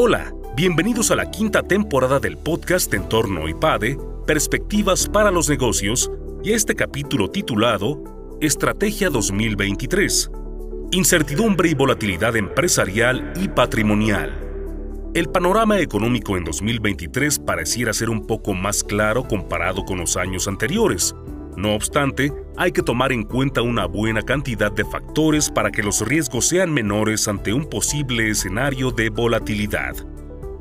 Hola, bienvenidos a la quinta temporada del podcast Entorno IPADE, Perspectivas para los Negocios, y este capítulo titulado Estrategia 2023. Incertidumbre y volatilidad empresarial y patrimonial. El panorama económico en 2023 pareciera ser un poco más claro comparado con los años anteriores. No obstante, hay que tomar en cuenta una buena cantidad de factores para que los riesgos sean menores ante un posible escenario de volatilidad.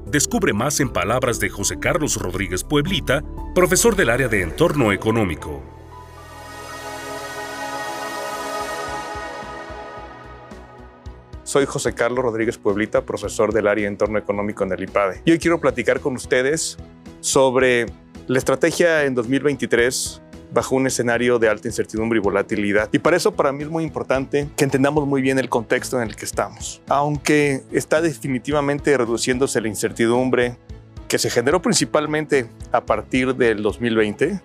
Descubre más en palabras de José Carlos Rodríguez Pueblita, profesor del área de entorno económico. Soy José Carlos Rodríguez Pueblita, profesor del área de entorno económico en el IPADE. Y hoy quiero platicar con ustedes sobre la estrategia en 2023 bajo un escenario de alta incertidumbre y volatilidad. Y para eso para mí es muy importante que entendamos muy bien el contexto en el que estamos. Aunque está definitivamente reduciéndose la incertidumbre que se generó principalmente a partir del 2020,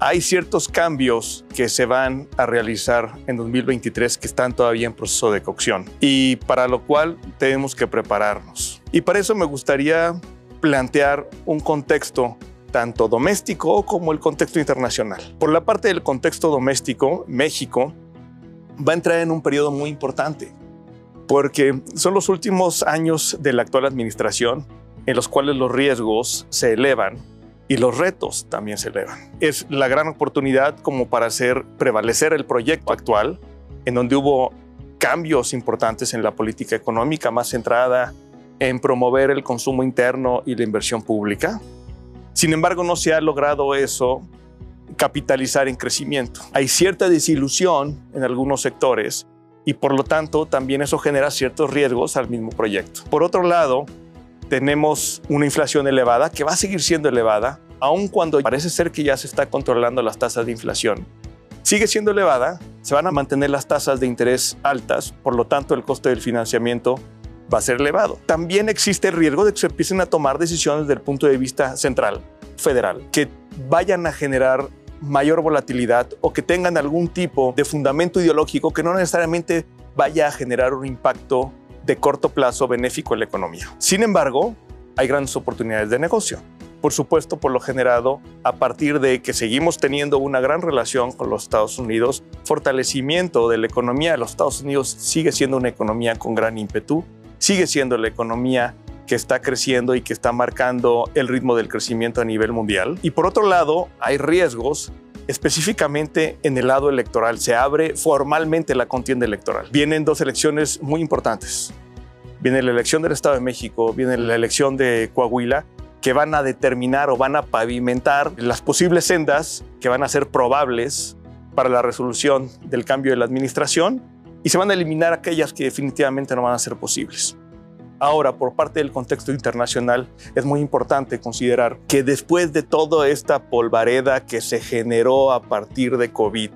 hay ciertos cambios que se van a realizar en 2023 que están todavía en proceso de cocción y para lo cual tenemos que prepararnos. Y para eso me gustaría plantear un contexto tanto doméstico como el contexto internacional. Por la parte del contexto doméstico, México va a entrar en un periodo muy importante porque son los últimos años de la actual administración en los cuales los riesgos se elevan y los retos también se elevan. Es la gran oportunidad como para hacer prevalecer el proyecto actual, en donde hubo cambios importantes en la política económica más centrada en promover el consumo interno y la inversión pública. Sin embargo, no se ha logrado eso capitalizar en crecimiento. Hay cierta desilusión en algunos sectores y por lo tanto también eso genera ciertos riesgos al mismo proyecto. Por otro lado, tenemos una inflación elevada que va a seguir siendo elevada, aun cuando parece ser que ya se está controlando las tasas de inflación. Sigue siendo elevada, se van a mantener las tasas de interés altas, por lo tanto el coste del financiamiento va a ser elevado. También existe el riesgo de que se empiecen a tomar decisiones desde el punto de vista central, federal, que vayan a generar mayor volatilidad o que tengan algún tipo de fundamento ideológico que no necesariamente vaya a generar un impacto de corto plazo benéfico en la economía. Sin embargo, hay grandes oportunidades de negocio. Por supuesto, por lo generado a partir de que seguimos teniendo una gran relación con los Estados Unidos, fortalecimiento de la economía de los Estados Unidos sigue siendo una economía con gran ímpetu, sigue siendo la economía que está creciendo y que está marcando el ritmo del crecimiento a nivel mundial. Y por otro lado, hay riesgos específicamente en el lado electoral. Se abre formalmente la contienda electoral. Vienen dos elecciones muy importantes. Viene la elección del Estado de México, viene la elección de Coahuila, que van a determinar o van a pavimentar las posibles sendas que van a ser probables para la resolución del cambio de la administración y se van a eliminar aquellas que definitivamente no van a ser posibles. Ahora, por parte del contexto internacional, es muy importante considerar que después de toda esta polvareda que se generó a partir de COVID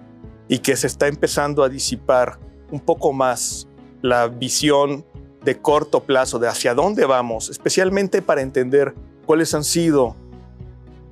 y que se está empezando a disipar un poco más la visión de corto plazo de hacia dónde vamos, especialmente para entender cuáles han sido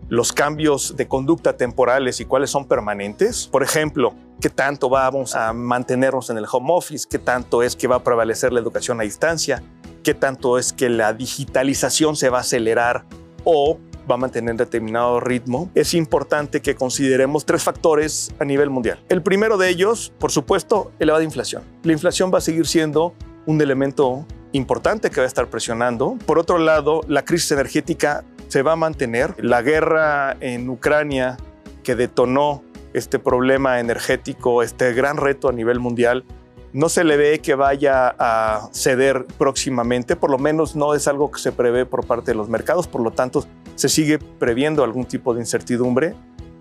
los cambios de conducta temporales y cuáles son permanentes. Por ejemplo, qué tanto vamos a mantenernos en el home office, qué tanto es que va a prevalecer la educación a distancia, qué tanto es que la digitalización se va a acelerar o va a mantener determinado ritmo, es importante que consideremos tres factores a nivel mundial. El primero de ellos, por supuesto, elevada inflación. La inflación va a seguir siendo un elemento importante que va a estar presionando. Por otro lado, la crisis energética se va a mantener. La guerra en Ucrania que detonó este problema energético, este gran reto a nivel mundial, no se le ve que vaya a ceder próximamente, por lo menos no es algo que se prevé por parte de los mercados, por lo tanto se sigue previendo algún tipo de incertidumbre.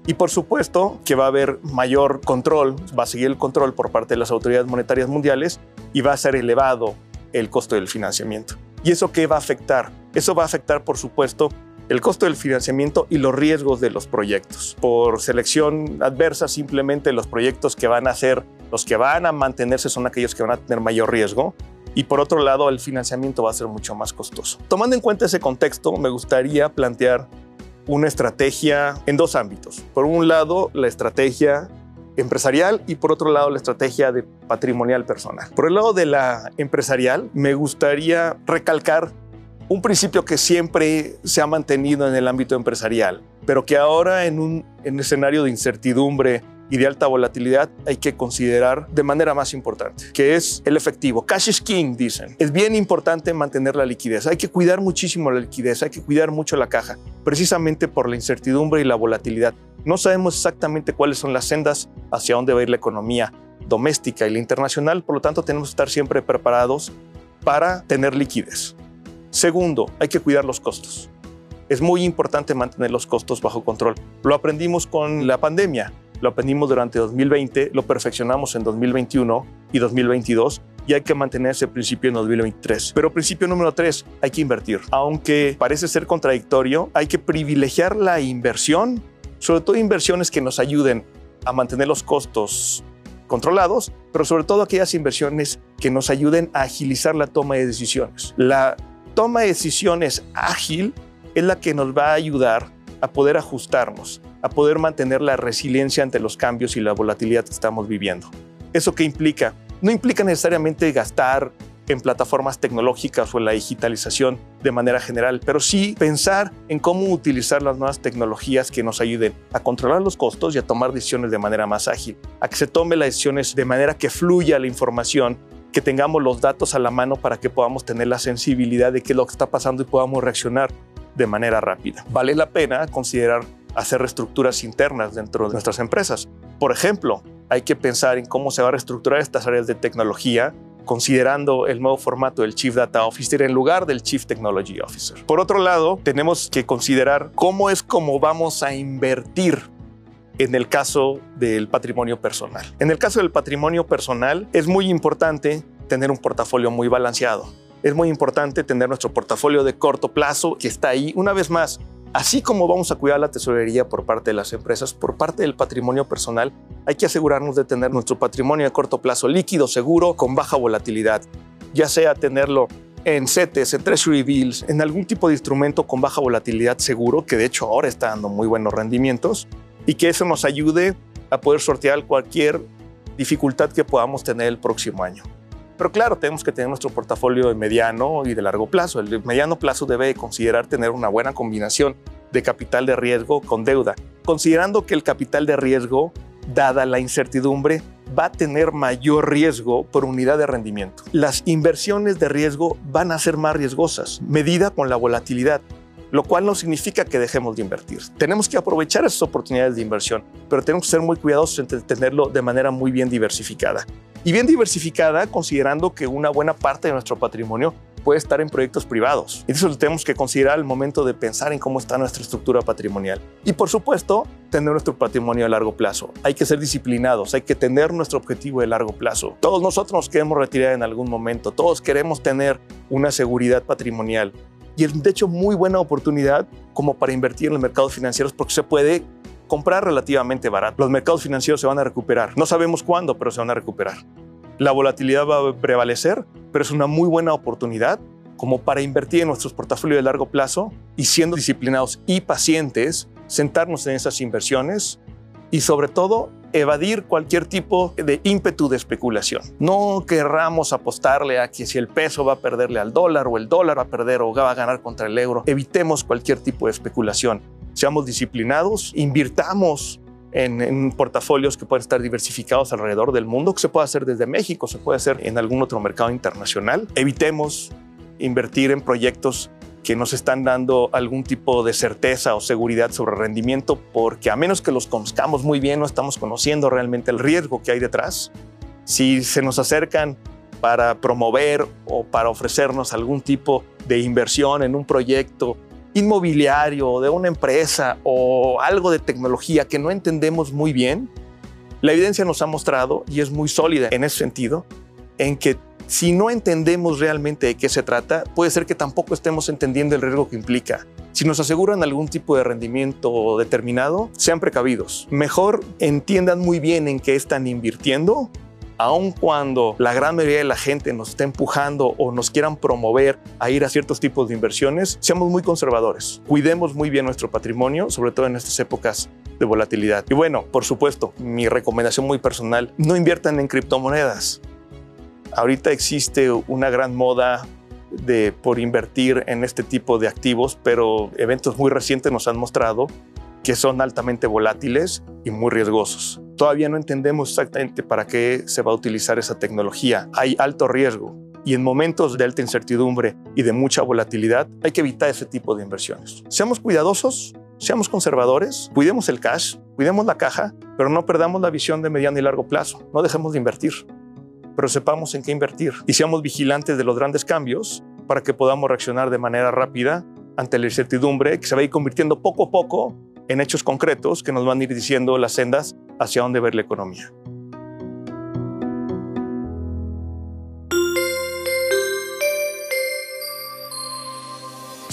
Y por supuesto que va a haber mayor control, va a seguir el control por parte de las autoridades monetarias mundiales y va a ser elevado el costo del financiamiento. ¿Y eso qué va a afectar? Eso va a afectar, por supuesto, el costo del financiamiento y los riesgos de los proyectos. Por selección adversa, simplemente los proyectos que van a ser los que van a mantenerse son aquellos que van a tener mayor riesgo y por otro lado el financiamiento va a ser mucho más costoso. Tomando en cuenta ese contexto, me gustaría plantear una estrategia en dos ámbitos. Por un lado, la estrategia empresarial y por otro lado la estrategia de patrimonial personal. Por el lado de la empresarial, me gustaría recalcar un principio que siempre se ha mantenido en el ámbito empresarial, pero que ahora en un, escenario de incertidumbre y de alta volatilidad hay que considerar de manera más importante, que es el efectivo. Cash is king, dicen. Es bien importante mantener la liquidez. Hay que cuidar muchísimo la liquidez, hay que cuidar mucho la caja, precisamente por la incertidumbre y la volatilidad. No sabemos exactamente cuáles son las sendas hacia dónde va a ir la economía doméstica y la internacional, por lo tanto tenemos que estar siempre preparados para tener liquidez. Segundo, hay que cuidar los costos. Es muy importante mantener los costos bajo control. Lo aprendimos con la pandemia, lo aprendimos durante 2020, lo perfeccionamos en 2021 y 2022 y hay que mantener ese principio en 2023. Pero principio número tres, hay que invertir. Aunque parece ser contradictorio, hay que privilegiar la inversión, sobre todo inversiones que nos ayuden a mantener los costos controlados, pero sobre todo aquellas inversiones que nos ayuden a agilizar la toma de decisiones. La toma de decisiones ágil es la que nos va a ayudar a poder ajustarnos, a poder mantener la resiliencia ante los cambios y la volatilidad que estamos viviendo. ¿Eso qué implica? No implica necesariamente gastar en plataformas tecnológicas o en la digitalización de manera general, pero sí pensar en cómo utilizar las nuevas tecnologías que nos ayuden a controlar los costos y a tomar decisiones de manera más ágil, a que se tome las decisiones de manera que fluya la información que tengamos los datos a la mano para que podamos tener la sensibilidad de qué es lo que está pasando y podamos reaccionar de manera rápida. Vale la pena considerar hacer reestructuras internas dentro de nuestras empresas. Por ejemplo, hay que pensar en cómo se va a reestructurar estas áreas de tecnología considerando el nuevo formato del Chief Data Officer en lugar del Chief Technology Officer. Por otro lado, tenemos que considerar cómo es como vamos a invertir en el caso del patrimonio personal. En el caso del patrimonio personal es muy importante tener un portafolio muy balanceado. Es muy importante tener nuestro portafolio de corto plazo que está ahí. Una vez más, así como vamos a cuidar la tesorería por parte de las empresas, por parte del patrimonio personal, hay que asegurarnos de tener nuestro patrimonio de corto plazo líquido, seguro, con baja volatilidad. Ya sea tenerlo en CETES, en Treasury Bills, en algún tipo de instrumento con baja volatilidad seguro, que de hecho ahora está dando muy buenos rendimientos, y que eso nos ayude a poder sortear cualquier dificultad que podamos tener el próximo año. Pero claro, tenemos que tener nuestro portafolio de mediano y de largo plazo. El mediano plazo debe considerar tener una buena combinación de capital de riesgo con deuda, considerando que el capital de riesgo, dada la incertidumbre, va a tener mayor riesgo por unidad de rendimiento. Las inversiones de riesgo van a ser más riesgosas, medida con la volatilidad lo cual no significa que dejemos de invertir. Tenemos que aprovechar esas oportunidades de inversión, pero tenemos que ser muy cuidadosos en tenerlo de manera muy bien diversificada. Y bien diversificada considerando que una buena parte de nuestro patrimonio puede estar en proyectos privados. Y eso lo tenemos que considerar al momento de pensar en cómo está nuestra estructura patrimonial. Y por supuesto, tener nuestro patrimonio a largo plazo. Hay que ser disciplinados, hay que tener nuestro objetivo de largo plazo. Todos nosotros nos queremos retirar en algún momento, todos queremos tener una seguridad patrimonial y es de hecho muy buena oportunidad como para invertir en los mercados financieros porque se puede comprar relativamente barato. Los mercados financieros se van a recuperar. No sabemos cuándo, pero se van a recuperar. La volatilidad va a prevalecer, pero es una muy buena oportunidad como para invertir en nuestros portafolios de largo plazo y siendo disciplinados y pacientes, sentarnos en esas inversiones y sobre todo evadir cualquier tipo de ímpetu de especulación. No querramos apostarle a que si el peso va a perderle al dólar o el dólar va a perder o va a ganar contra el euro. Evitemos cualquier tipo de especulación. Seamos disciplinados, invirtamos en, portafolios que pueden estar diversificados alrededor del mundo, que se puede hacer desde México, se puede hacer en algún otro mercado internacional. Evitemos invertir en proyectos que nos están dando algún tipo de certeza o seguridad sobre rendimiento, porque a menos que los conozcamos muy bien, no estamos conociendo realmente el riesgo que hay detrás. Si se nos acercan para promover o para ofrecernos algún tipo de inversión en un proyecto inmobiliario de una empresa o algo de tecnología que no entendemos muy bien, la evidencia nos ha mostrado, y es muy sólida en ese sentido, en que si no entendemos realmente de qué se trata, puede ser que tampoco estemos entendiendo el riesgo que implica. Si nos aseguran algún tipo de rendimiento determinado, sean precavidos. Mejor entiendan muy bien en qué están invirtiendo, aun cuando la gran mayoría de la gente nos está empujando o nos quieran promover a ir a ciertos tipos de inversiones, seamos muy conservadores. Cuidemos muy bien nuestro patrimonio, sobre todo en estas épocas de volatilidad. Y bueno, por supuesto, mi recomendación muy personal, no inviertan en criptomonedas. Ahorita existe una gran moda de, por invertir en este tipo de activos, pero eventos muy recientes nos han mostrado que son altamente volátiles y muy riesgosos. Todavía no entendemos exactamente para qué se va a utilizar esa tecnología. Hay alto riesgo y en momentos de alta incertidumbre y de mucha volatilidad hay que evitar ese tipo de inversiones. Seamos cuidadosos, seamos conservadores, cuidemos el cash, cuidemos la caja, pero no perdamos la visión de mediano y largo plazo. No dejemos de invertir, pero sepamos en qué invertir y seamos vigilantes de los grandes cambios para que podamos reaccionar de manera rápida ante la incertidumbre que se va a ir convirtiendo poco a poco en hechos concretos que nos van a ir diciendo las sendas hacia dónde ver la economía.